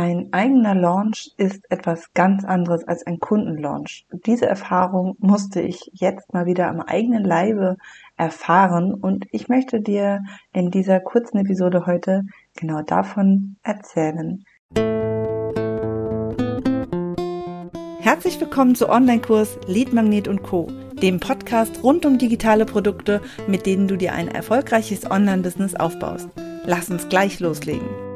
Ein eigener Launch ist etwas ganz anderes als ein Kundenlaunch. Diese Erfahrung musste ich jetzt mal wieder am eigenen Leibe erfahren und ich möchte dir in dieser kurzen Episode heute genau davon erzählen. Herzlich willkommen zu Online-Kurs Lead Magnet und Co., dem Podcast rund um digitale Produkte, mit denen du dir ein erfolgreiches Online-Business aufbaust. Lass uns gleich loslegen.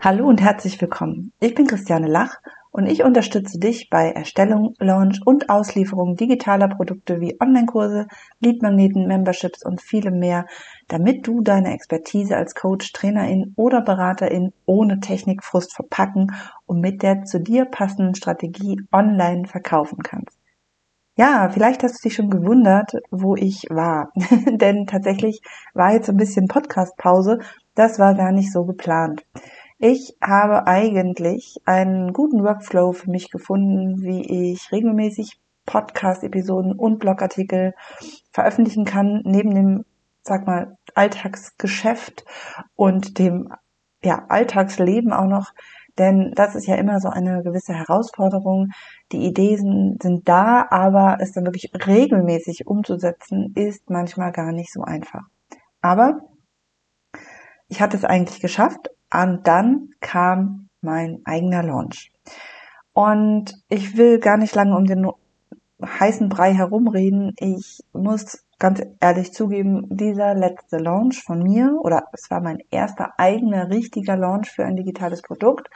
Hallo und herzlich willkommen. Ich bin Christiane Lach und ich unterstütze dich bei Erstellung, Launch und Auslieferung digitaler Produkte wie Online-Kurse, Leadmagneten, Memberships und vielem mehr, damit du deine Expertise als Coach, Trainerin oder Beraterin ohne Technikfrust verpacken und mit der zu dir passenden Strategie online verkaufen kannst. Ja, vielleicht hast du dich schon gewundert, wo ich war. Denn tatsächlich war jetzt ein bisschen Podcast-Pause. Das war gar nicht so geplant. Ich habe eigentlich einen guten Workflow für mich gefunden, wie ich regelmäßig Podcast-Episoden und Blogartikel veröffentlichen kann, neben dem, sag mal, Alltagsgeschäft und dem ja, Alltagsleben auch noch. Denn das ist ja immer so eine gewisse Herausforderung. Die Ideen sind da, aber es dann wirklich regelmäßig umzusetzen, ist manchmal gar nicht so einfach. Aber ich hatte es eigentlich geschafft und dann kam mein eigener Launch. Und ich will gar nicht lange um den heißen Brei herumreden. Ich muss ganz ehrlich zugeben, dieser letzte Launch von mir, oder es war mein erster eigener richtiger Launch für ein digitales Produkt.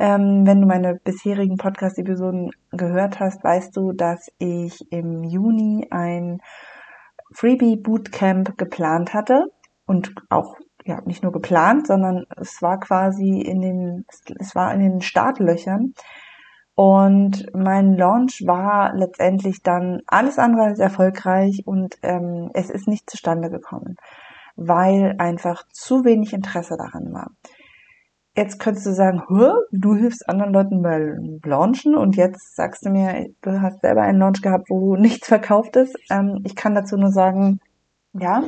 Ähm, wenn du meine bisherigen Podcast-Episoden gehört hast, weißt du, dass ich im Juni ein Freebie Bootcamp geplant hatte und auch ja, nicht nur geplant, sondern es war quasi in den, es war in den Startlöchern. Und mein Launch war letztendlich dann alles andere als erfolgreich und ähm, es ist nicht zustande gekommen, weil einfach zu wenig Interesse daran war. Jetzt könntest du sagen, du hilfst anderen Leuten beim Launchen und jetzt sagst du mir, du hast selber einen Launch gehabt, wo nichts verkauft ist. Ähm, ich kann dazu nur sagen, ja,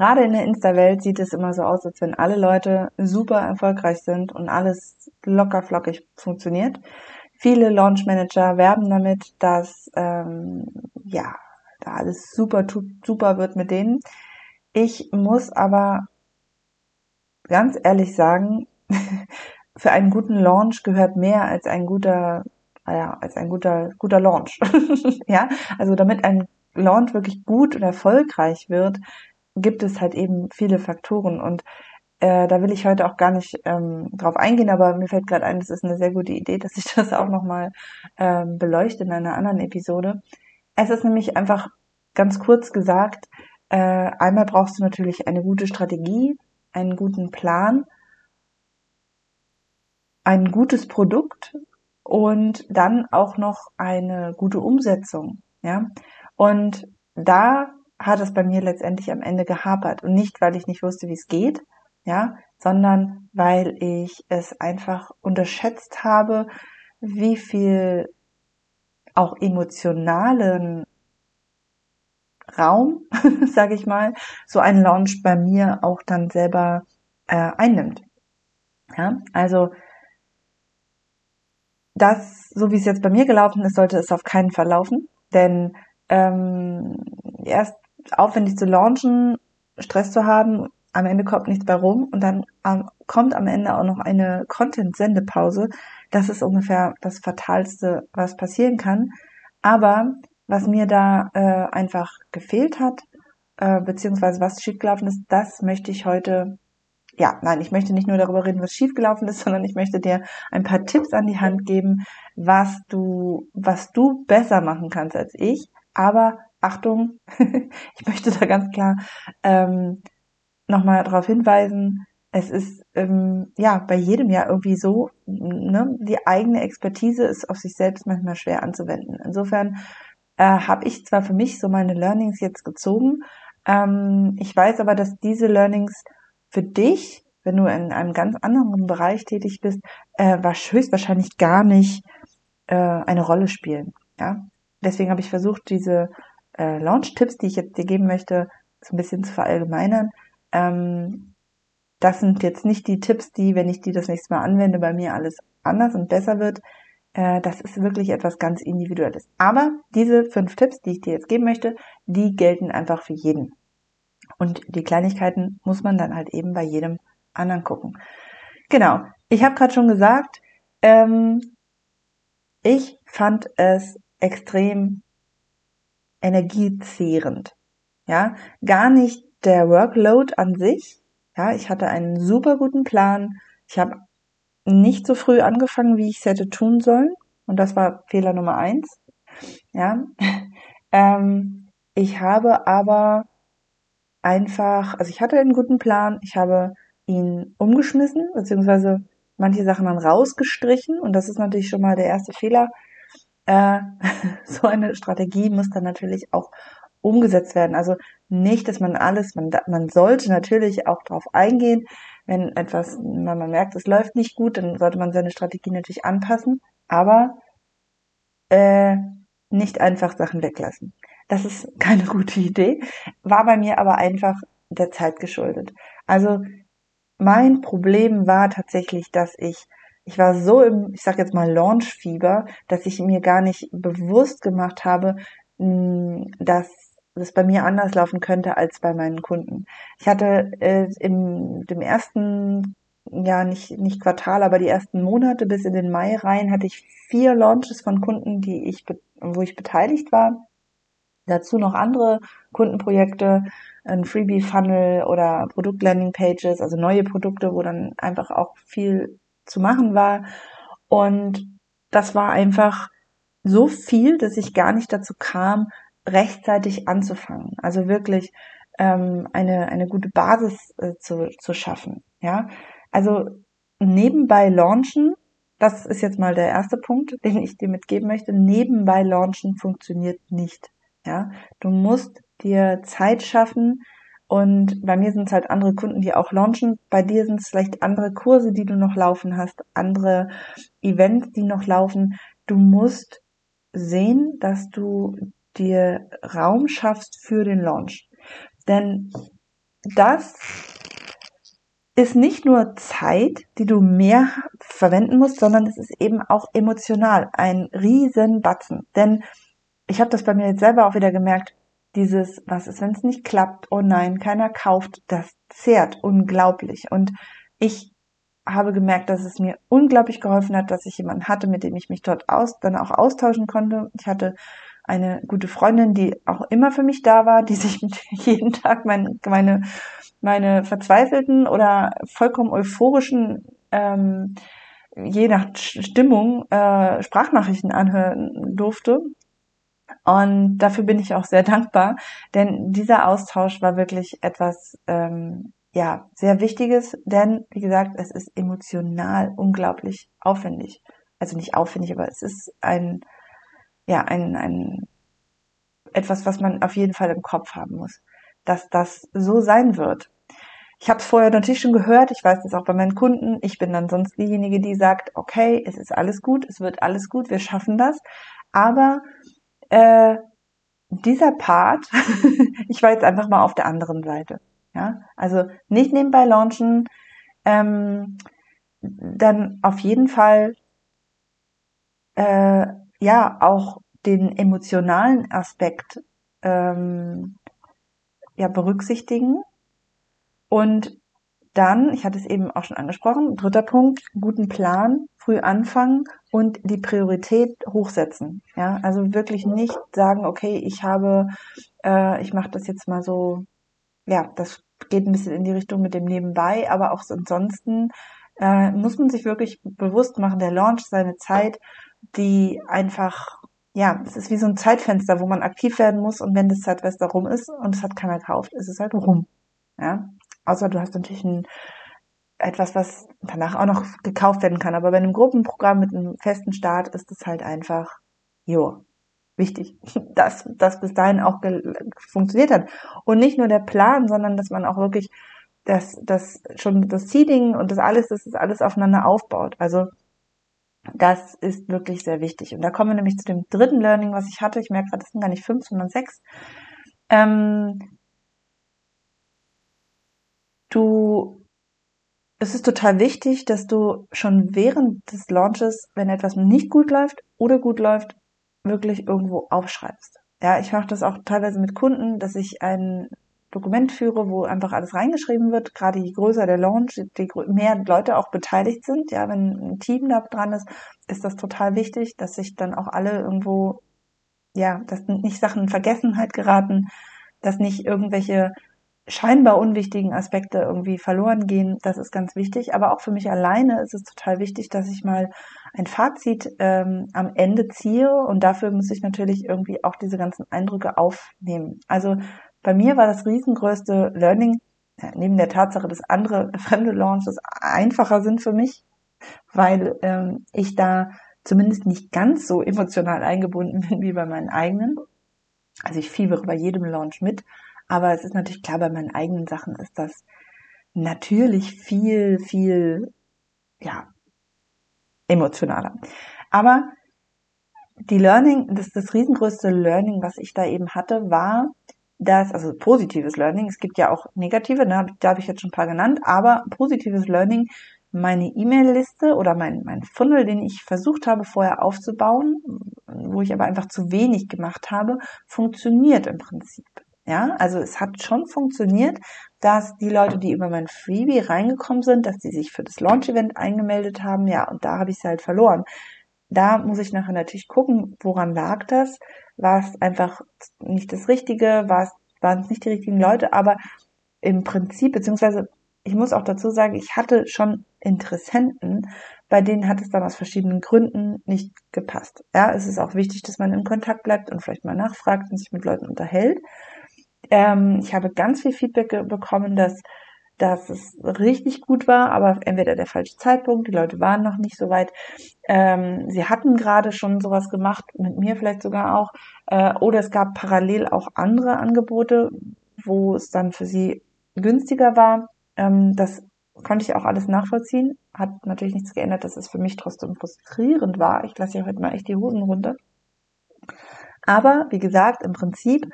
Gerade in der Insta-Welt sieht es immer so aus, als wenn alle Leute super erfolgreich sind und alles locker flockig funktioniert. Viele Launch Manager werben damit, dass ähm, ja da alles super super wird mit denen. Ich muss aber ganz ehrlich sagen, für einen guten Launch gehört mehr als ein guter, ja, als ein guter, guter Launch. ja, also damit ein Launch wirklich gut und erfolgreich wird, gibt es halt eben viele Faktoren und äh, da will ich heute auch gar nicht ähm, drauf eingehen, aber mir fällt gerade ein, es ist eine sehr gute Idee, dass ich das auch nochmal ähm, beleuchte in einer anderen Episode. Es ist nämlich einfach ganz kurz gesagt, äh, einmal brauchst du natürlich eine gute Strategie, einen guten Plan, ein gutes Produkt und dann auch noch eine gute Umsetzung, ja. Und da hat es bei mir letztendlich am Ende gehapert. Und nicht, weil ich nicht wusste, wie es geht, ja, sondern weil ich es einfach unterschätzt habe, wie viel auch emotionalen Raum, sage ich mal, so ein Launch bei mir auch dann selber äh, einnimmt. Ja, also das, so wie es jetzt bei mir gelaufen ist, sollte es auf keinen Fall laufen, denn ähm, erst aufwendig zu launchen, Stress zu haben, am Ende kommt nichts bei rum und dann ähm, kommt am Ende auch noch eine Content-Sendepause. Das ist ungefähr das Fatalste, was passieren kann. Aber was mir da äh, einfach gefehlt hat, äh, beziehungsweise was schiefgelaufen ist, das möchte ich heute, ja, nein, ich möchte nicht nur darüber reden, was schiefgelaufen ist, sondern ich möchte dir ein paar Tipps an die Hand geben, was du, was du besser machen kannst als ich, aber Achtung, ich möchte da ganz klar ähm, nochmal darauf hinweisen, es ist ähm, ja bei jedem Jahr irgendwie so, ne, die eigene Expertise ist auf sich selbst manchmal schwer anzuwenden. Insofern äh, habe ich zwar für mich so meine Learnings jetzt gezogen, ähm, ich weiß aber, dass diese Learnings für dich, wenn du in einem ganz anderen Bereich tätig bist, äh, höchstwahrscheinlich gar nicht äh, eine Rolle spielen. Ja, deswegen habe ich versucht, diese äh, Launch-Tipps, die ich jetzt dir geben möchte, so ein bisschen zu verallgemeinern. Ähm, das sind jetzt nicht die Tipps, die, wenn ich die das nächste Mal anwende, bei mir alles anders und besser wird. Äh, das ist wirklich etwas ganz Individuelles. Aber diese fünf Tipps, die ich dir jetzt geben möchte, die gelten einfach für jeden. Und die Kleinigkeiten muss man dann halt eben bei jedem anderen gucken. Genau. Ich habe gerade schon gesagt, ähm, ich fand es extrem energiezehrend. Ja, gar nicht der Workload an sich. Ja, ich hatte einen super guten Plan. Ich habe nicht so früh angefangen, wie ich es hätte tun sollen. Und das war Fehler Nummer eins. Ja, ähm, ich habe aber einfach, also ich hatte einen guten Plan. Ich habe ihn umgeschmissen, beziehungsweise manche Sachen dann rausgestrichen. Und das ist natürlich schon mal der erste Fehler. Äh, so eine Strategie muss dann natürlich auch umgesetzt werden. Also nicht, dass man alles, man, man sollte natürlich auch darauf eingehen, wenn etwas, wenn man merkt, es läuft nicht gut, dann sollte man seine Strategie natürlich anpassen, aber äh, nicht einfach Sachen weglassen. Das ist keine gute Idee, war bei mir aber einfach der Zeit geschuldet. Also mein Problem war tatsächlich, dass ich ich war so im, ich sag jetzt mal Launchfieber, dass ich mir gar nicht bewusst gemacht habe, dass das bei mir anders laufen könnte als bei meinen Kunden. Ich hatte äh, im dem ersten ja nicht nicht Quartal, aber die ersten Monate bis in den Mai rein hatte ich vier Launches von Kunden, die ich wo ich beteiligt war. Dazu noch andere Kundenprojekte, ein Freebie Funnel oder Produkt Landing Pages, also neue Produkte, wo dann einfach auch viel zu machen war und das war einfach so viel, dass ich gar nicht dazu kam, rechtzeitig anzufangen. Also wirklich ähm, eine, eine gute Basis äh, zu, zu schaffen. Ja, also nebenbei launchen, das ist jetzt mal der erste Punkt, den ich dir mitgeben möchte. Nebenbei launchen funktioniert nicht. Ja, du musst dir Zeit schaffen, und bei mir sind es halt andere Kunden, die auch launchen. Bei dir sind es vielleicht andere Kurse, die du noch laufen hast, andere Events, die noch laufen. Du musst sehen, dass du dir Raum schaffst für den Launch. Denn das ist nicht nur Zeit, die du mehr verwenden musst, sondern es ist eben auch emotional ein Riesenbatzen. Denn ich habe das bei mir jetzt selber auch wieder gemerkt, dieses, was ist, wenn es nicht klappt, oh nein, keiner kauft, das zehrt unglaublich. Und ich habe gemerkt, dass es mir unglaublich geholfen hat, dass ich jemanden hatte, mit dem ich mich dort aus, dann auch austauschen konnte. Ich hatte eine gute Freundin, die auch immer für mich da war, die sich jeden Tag mein, meine, meine verzweifelten oder vollkommen euphorischen, ähm, je nach Stimmung, äh, Sprachnachrichten anhören durfte. Und dafür bin ich auch sehr dankbar, denn dieser Austausch war wirklich etwas, ähm, ja, sehr Wichtiges, denn, wie gesagt, es ist emotional unglaublich aufwendig. Also nicht aufwendig, aber es ist ein, ja, ein, ein, etwas, was man auf jeden Fall im Kopf haben muss, dass das so sein wird. Ich habe es vorher natürlich schon gehört, ich weiß das auch bei meinen Kunden. Ich bin dann sonst diejenige, die sagt, okay, es ist alles gut, es wird alles gut, wir schaffen das. Aber äh, dieser Part, ich war jetzt einfach mal auf der anderen Seite. Ja, also nicht nebenbei launchen, ähm, dann auf jeden Fall äh, ja auch den emotionalen Aspekt ähm, ja berücksichtigen und dann, ich hatte es eben auch schon angesprochen, dritter Punkt, guten Plan, früh anfangen und die Priorität hochsetzen. Ja, also wirklich nicht sagen, okay, ich habe, äh, ich mache das jetzt mal so, ja, das geht ein bisschen in die Richtung mit dem Nebenbei, aber auch ansonsten äh, muss man sich wirklich bewusst machen, der Launch seine Zeit, die einfach, ja, es ist wie so ein Zeitfenster, wo man aktiv werden muss und wenn das Zeitfenster rum ist und es hat keiner gekauft, ist es halt rum. Ja, Außer du hast natürlich ein, etwas, was danach auch noch gekauft werden kann. Aber bei einem Gruppenprogramm mit einem festen Start ist es halt einfach, jo, wichtig, dass das bis dahin auch funktioniert hat. Und nicht nur der Plan, sondern dass man auch wirklich das, das schon das Seeding und das alles, dass das alles aufeinander aufbaut. Also das ist wirklich sehr wichtig. Und da kommen wir nämlich zu dem dritten Learning, was ich hatte. Ich merke gerade, das sind gar nicht fünf, sondern sechs. Ähm, es ist total wichtig, dass du schon während des Launches, wenn etwas nicht gut läuft oder gut läuft, wirklich irgendwo aufschreibst. Ja, ich mache das auch teilweise mit Kunden, dass ich ein Dokument führe, wo einfach alles reingeschrieben wird. Gerade je größer der Launch, je mehr Leute auch beteiligt sind. Ja, wenn ein Team da dran ist, ist das total wichtig, dass sich dann auch alle irgendwo, ja, dass nicht Sachen in Vergessenheit geraten, dass nicht irgendwelche scheinbar unwichtigen Aspekte irgendwie verloren gehen. Das ist ganz wichtig. Aber auch für mich alleine ist es total wichtig, dass ich mal ein Fazit ähm, am Ende ziehe. Und dafür muss ich natürlich irgendwie auch diese ganzen Eindrücke aufnehmen. Also bei mir war das riesengrößte Learning, ja, neben der Tatsache, dass andere fremde Launches einfacher sind für mich, weil ähm, ich da zumindest nicht ganz so emotional eingebunden bin wie bei meinen eigenen. Also ich fiebere bei jedem Launch mit, aber es ist natürlich klar, bei meinen eigenen Sachen ist das natürlich viel, viel, ja, emotionaler. Aber die Learning, das, das riesengrößte Learning, was ich da eben hatte, war, dass, also positives Learning, es gibt ja auch negative, ne, da habe ich jetzt schon ein paar genannt, aber positives Learning, meine E-Mail-Liste oder mein, mein Funnel, den ich versucht habe vorher aufzubauen, wo ich aber einfach zu wenig gemacht habe, funktioniert im Prinzip. Ja, also es hat schon funktioniert, dass die Leute, die über mein Freebie reingekommen sind, dass die sich für das Launch-Event eingemeldet haben, ja, und da habe ich sie halt verloren. Da muss ich nachher natürlich gucken, woran lag das? War es einfach nicht das Richtige? War es, waren es nicht die richtigen Leute? Aber im Prinzip, beziehungsweise ich muss auch dazu sagen, ich hatte schon Interessenten, bei denen hat es dann aus verschiedenen Gründen nicht gepasst. Ja, es ist auch wichtig, dass man in Kontakt bleibt und vielleicht mal nachfragt und sich mit Leuten unterhält. Ähm, ich habe ganz viel Feedback bekommen, dass dass es richtig gut war, aber entweder der falsche Zeitpunkt, die Leute waren noch nicht so weit, ähm, sie hatten gerade schon sowas gemacht, mit mir vielleicht sogar auch, äh, oder es gab parallel auch andere Angebote, wo es dann für sie günstiger war. Ähm, das konnte ich auch alles nachvollziehen, hat natürlich nichts geändert, dass es für mich trotzdem frustrierend war. Ich lasse ja heute mal echt die Hosen runter. Aber wie gesagt, im Prinzip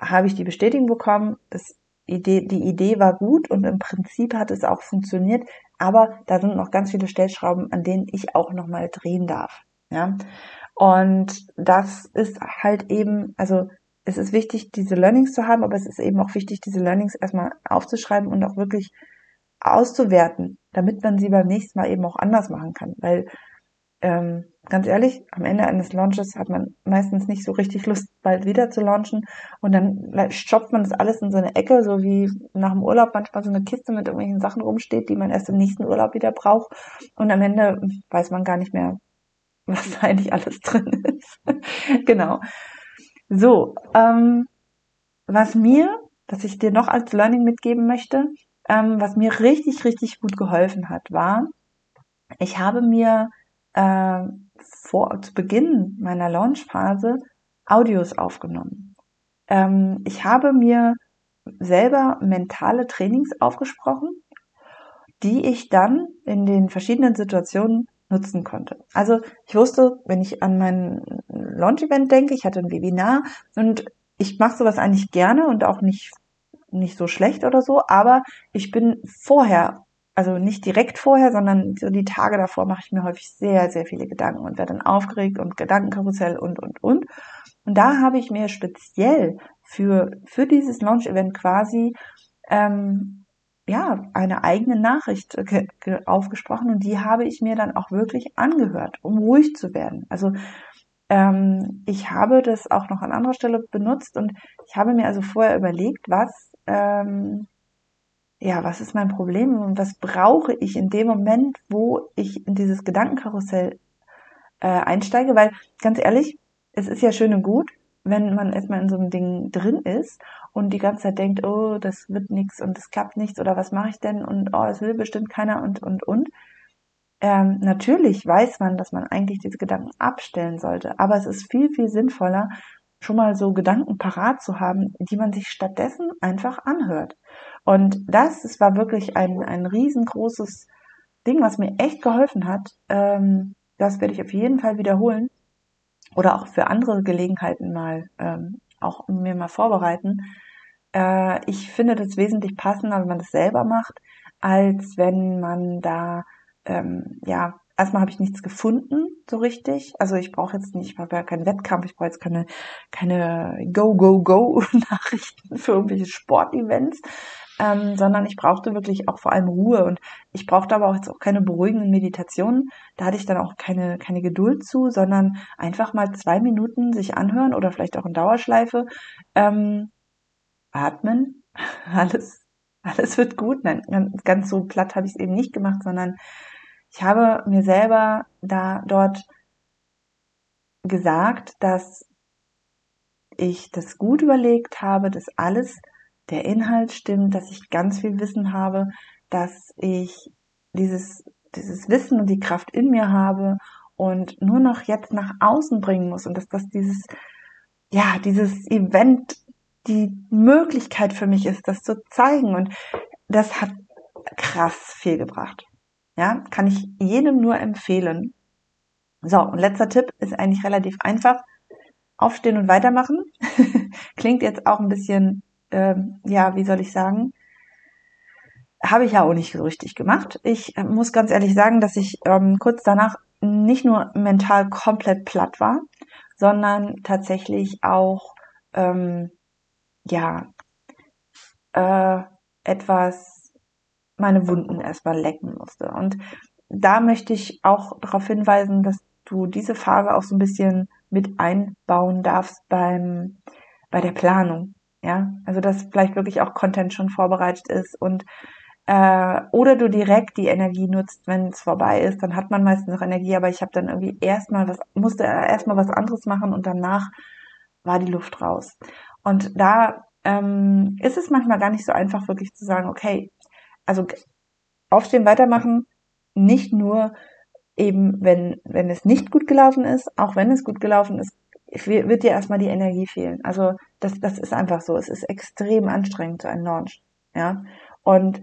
habe ich die Bestätigung bekommen, das Idee, die Idee war gut und im Prinzip hat es auch funktioniert, aber da sind noch ganz viele Stellschrauben, an denen ich auch nochmal drehen darf. Ja. Und das ist halt eben, also es ist wichtig, diese Learnings zu haben, aber es ist eben auch wichtig, diese Learnings erstmal aufzuschreiben und auch wirklich auszuwerten, damit man sie beim nächsten Mal eben auch anders machen kann. Weil ähm, ganz ehrlich, am Ende eines Launches hat man meistens nicht so richtig Lust, bald wieder zu launchen. Und dann stopft man das alles in so eine Ecke, so wie nach dem Urlaub manchmal so eine Kiste mit irgendwelchen Sachen rumsteht, die man erst im nächsten Urlaub wieder braucht. Und am Ende weiß man gar nicht mehr, was da eigentlich alles drin ist. genau. So, ähm, was mir, was ich dir noch als Learning mitgeben möchte, ähm, was mir richtig, richtig gut geholfen hat, war, ich habe mir äh, vor, zu Beginn meiner Launchphase Audios aufgenommen. Ähm, ich habe mir selber mentale Trainings aufgesprochen, die ich dann in den verschiedenen Situationen nutzen konnte. Also ich wusste, wenn ich an mein Launch-Event denke, ich hatte ein Webinar und ich mache sowas eigentlich gerne und auch nicht nicht so schlecht oder so, aber ich bin vorher also nicht direkt vorher, sondern so die Tage davor mache ich mir häufig sehr, sehr viele Gedanken und werde dann aufgeregt und Gedankenkarussell und, und, und. Und da habe ich mir speziell für, für dieses Launch-Event quasi, ähm, ja, eine eigene Nachricht aufgesprochen und die habe ich mir dann auch wirklich angehört, um ruhig zu werden. Also ähm, ich habe das auch noch an anderer Stelle benutzt und ich habe mir also vorher überlegt, was ähm, ja, was ist mein Problem und was brauche ich in dem Moment, wo ich in dieses Gedankenkarussell äh, einsteige? Weil ganz ehrlich, es ist ja schön und gut, wenn man erstmal in so einem Ding drin ist und die ganze Zeit denkt, oh, das wird nichts und das klappt nichts oder was mache ich denn und oh, es will bestimmt keiner und und und. Ähm, natürlich weiß man, dass man eigentlich diese Gedanken abstellen sollte, aber es ist viel, viel sinnvoller, schon mal so Gedanken parat zu haben, die man sich stattdessen einfach anhört. Und das, es war wirklich ein, ein riesengroßes Ding, was mir echt geholfen hat. Ähm, das werde ich auf jeden Fall wiederholen oder auch für andere Gelegenheiten mal ähm, auch mir mal vorbereiten. äh, ich finde das wesentlich passender, wenn man das selber macht, als wenn man da, ähm, ja, erstmal habe ich nichts gefunden, so richtig. Also ich brauche jetzt nicht, ich brauche ja keinen Wettkampf, ich brauche jetzt keine, keine Go-Go-Go-Nachrichten für irgendwelche Sportevents, ähm, sondern ich brauchte wirklich auch vor allem Ruhe und ich brauchte aber auch jetzt auch keine beruhigenden Meditationen. Da hatte ich dann auch keine, keine Geduld zu, sondern einfach mal zwei Minuten sich anhören oder vielleicht auch in Dauerschleife, ähm, atmen, alles, alles wird gut. Nein, ganz so platt habe ich es eben nicht gemacht, sondern ich habe mir selber da dort gesagt, dass ich das gut überlegt habe, dass alles der Inhalt stimmt, dass ich ganz viel Wissen habe, dass ich dieses, dieses Wissen und die Kraft in mir habe und nur noch jetzt nach außen bringen muss und dass das dieses, ja, dieses Event die Möglichkeit für mich ist, das zu zeigen und das hat krass viel gebracht. Ja, kann ich jedem nur empfehlen. So, und letzter Tipp ist eigentlich relativ einfach. Aufstehen und weitermachen. Klingt jetzt auch ein bisschen ähm, ja, wie soll ich sagen, habe ich ja auch nicht so richtig gemacht. Ich äh, muss ganz ehrlich sagen, dass ich ähm, kurz danach nicht nur mental komplett platt war, sondern tatsächlich auch ähm, ja äh, etwas meine Wunden erstmal lecken musste. Und da möchte ich auch darauf hinweisen, dass du diese Phase auch so ein bisschen mit einbauen darfst beim bei der Planung. Ja, also dass vielleicht wirklich auch Content schon vorbereitet ist und äh, oder du direkt die Energie nutzt, wenn es vorbei ist, dann hat man meistens noch Energie, aber ich habe dann irgendwie erstmal was, musste erstmal was anderes machen und danach war die Luft raus. Und da ähm, ist es manchmal gar nicht so einfach, wirklich zu sagen, okay, also aufstehen, weitermachen, nicht nur eben, wenn, wenn es nicht gut gelaufen ist, auch wenn es gut gelaufen ist, wird dir erstmal die Energie fehlen. Also das, das ist einfach so. Es ist extrem anstrengend, so ein Launch. Ja. Und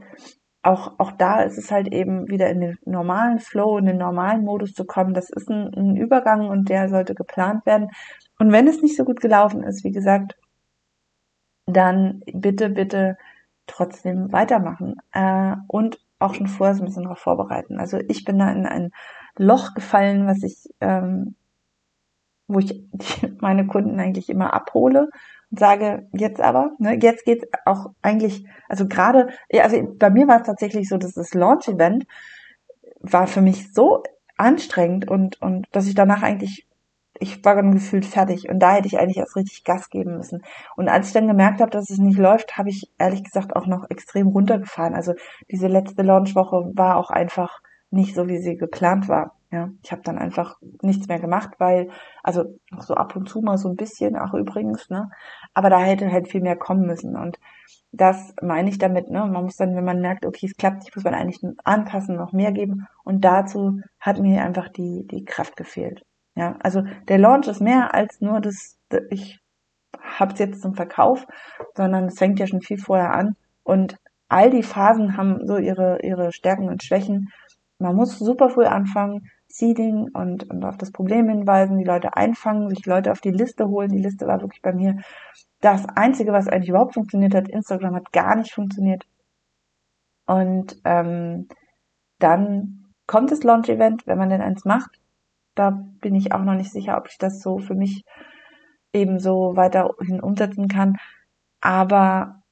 auch, auch da ist es halt eben wieder in den normalen Flow, in den normalen Modus zu kommen. Das ist ein, ein Übergang und der sollte geplant werden. Und wenn es nicht so gut gelaufen ist, wie gesagt, dann bitte, bitte trotzdem weitermachen äh, und auch schon vorher so ein bisschen darauf vorbereiten. Also ich bin da in ein Loch gefallen, was ich ähm, wo ich meine Kunden eigentlich immer abhole und sage, jetzt aber, ne, jetzt geht's auch eigentlich, also gerade, ja, also bei mir war es tatsächlich so, dass das Launch-Event war für mich so anstrengend und, und dass ich danach eigentlich, ich war dann gefühlt fertig und da hätte ich eigentlich erst richtig Gas geben müssen. Und als ich dann gemerkt habe, dass es nicht läuft, habe ich ehrlich gesagt auch noch extrem runtergefahren. Also diese letzte Launchwoche war auch einfach nicht so, wie sie geplant war. Ja, ich habe dann einfach nichts mehr gemacht, weil, also noch so ab und zu mal so ein bisschen, auch übrigens, ne? Aber da hätte halt viel mehr kommen müssen. Und das meine ich damit, ne? Man muss dann, wenn man merkt, okay, es klappt nicht, muss man eigentlich anpassen, noch mehr geben. Und dazu hat mir einfach die, die Kraft gefehlt. Ja, also der Launch ist mehr als nur das, ich hab's jetzt zum Verkauf, sondern es fängt ja schon viel vorher an. Und all die Phasen haben so ihre, ihre Stärken und Schwächen. Man muss super früh anfangen Seeding und, und auf das Problem hinweisen, die Leute einfangen, sich Leute auf die Liste holen. Die Liste war wirklich bei mir das Einzige, was eigentlich überhaupt funktioniert hat. Instagram hat gar nicht funktioniert. Und ähm, dann kommt das Launch-Event, wenn man denn eins macht. Da bin ich auch noch nicht sicher, ob ich das so für mich eben so weiterhin umsetzen kann. Aber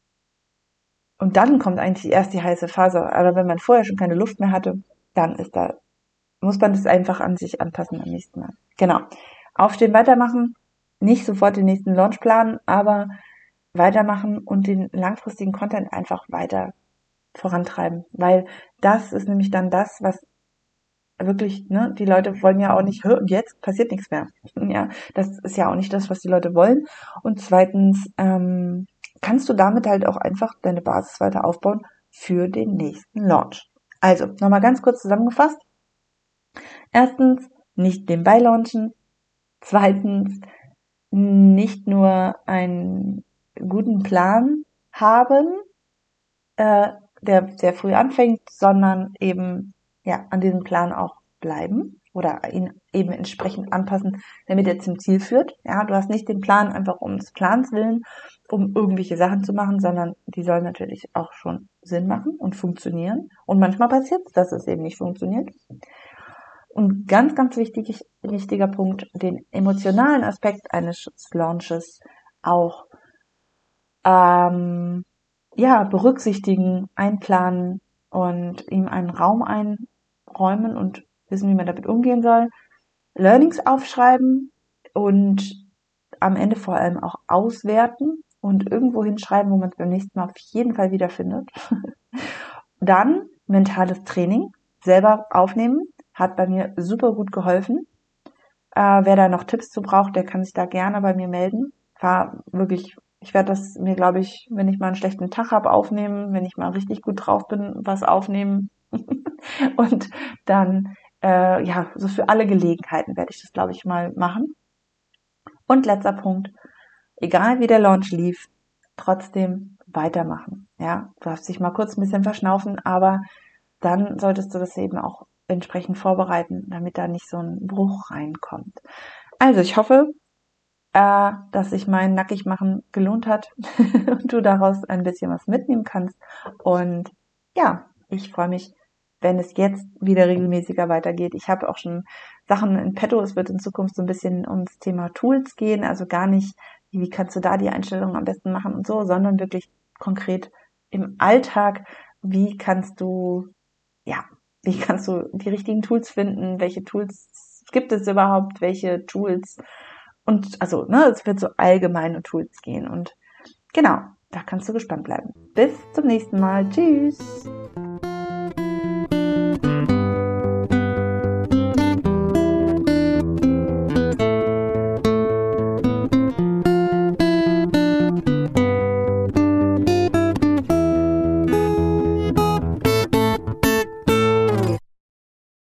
und dann kommt eigentlich erst die heiße Phase. Aber wenn man vorher schon keine Luft mehr hatte, dann ist da muss man das einfach an sich anpassen am nächsten Mal. Genau. Aufstehen, weitermachen, nicht sofort den nächsten Launch planen, aber weitermachen und den langfristigen Content einfach weiter vorantreiben, weil das ist nämlich dann das, was wirklich, ne, die Leute wollen ja auch nicht, jetzt passiert nichts mehr. Ja, das ist ja auch nicht das, was die Leute wollen. Und zweitens ähm, kannst du damit halt auch einfach deine Basis weiter aufbauen für den nächsten Launch. Also, nochmal ganz kurz zusammengefasst. Erstens, nicht nebenbei launchen. Zweitens, nicht nur einen guten Plan haben, äh, der sehr früh anfängt, sondern eben ja an diesem Plan auch bleiben. oder ihn eben entsprechend anpassen, damit er zum Ziel führt. Ja, du hast nicht den Plan einfach um des Plans willen, um irgendwelche Sachen zu machen, sondern die sollen natürlich auch schon Sinn machen und funktionieren. Und manchmal passiert es, dass es eben nicht funktioniert. Und ganz, ganz wichtig, wichtiger Punkt, den emotionalen Aspekt eines Launches auch ähm, ja berücksichtigen, einplanen und ihm einen Raum einräumen und wissen, wie man damit umgehen soll, Learnings aufschreiben und am Ende vor allem auch auswerten und irgendwo hinschreiben, wo man es beim nächsten Mal auf jeden Fall wiederfindet. Dann mentales Training selber aufnehmen, hat bei mir super gut geholfen. Äh, wer da noch Tipps zu braucht, der kann sich da gerne bei mir melden. War wirklich, ich werde das mir, glaube ich, wenn ich mal einen schlechten Tag habe, aufnehmen, wenn ich mal richtig gut drauf bin, was aufnehmen. und dann äh, ja, so für alle Gelegenheiten werde ich das, glaube ich, mal machen. Und letzter Punkt, egal wie der Launch lief, trotzdem weitermachen. Ja, du darfst dich mal kurz ein bisschen verschnaufen, aber dann solltest du das eben auch entsprechend vorbereiten, damit da nicht so ein Bruch reinkommt. Also ich hoffe, äh, dass sich mein Nackigmachen gelohnt hat und du daraus ein bisschen was mitnehmen kannst. Und ja, ich freue mich wenn es jetzt wieder regelmäßiger weitergeht. Ich habe auch schon Sachen in petto. Es wird in Zukunft so ein bisschen ums Thema Tools gehen. Also gar nicht, wie kannst du da die Einstellungen am besten machen und so, sondern wirklich konkret im Alltag, wie kannst du, ja, wie kannst du die richtigen Tools finden? Welche Tools gibt es überhaupt? Welche Tools? Und also, ne, es wird so allgemeine Tools gehen. Und genau, da kannst du gespannt bleiben. Bis zum nächsten Mal. Tschüss.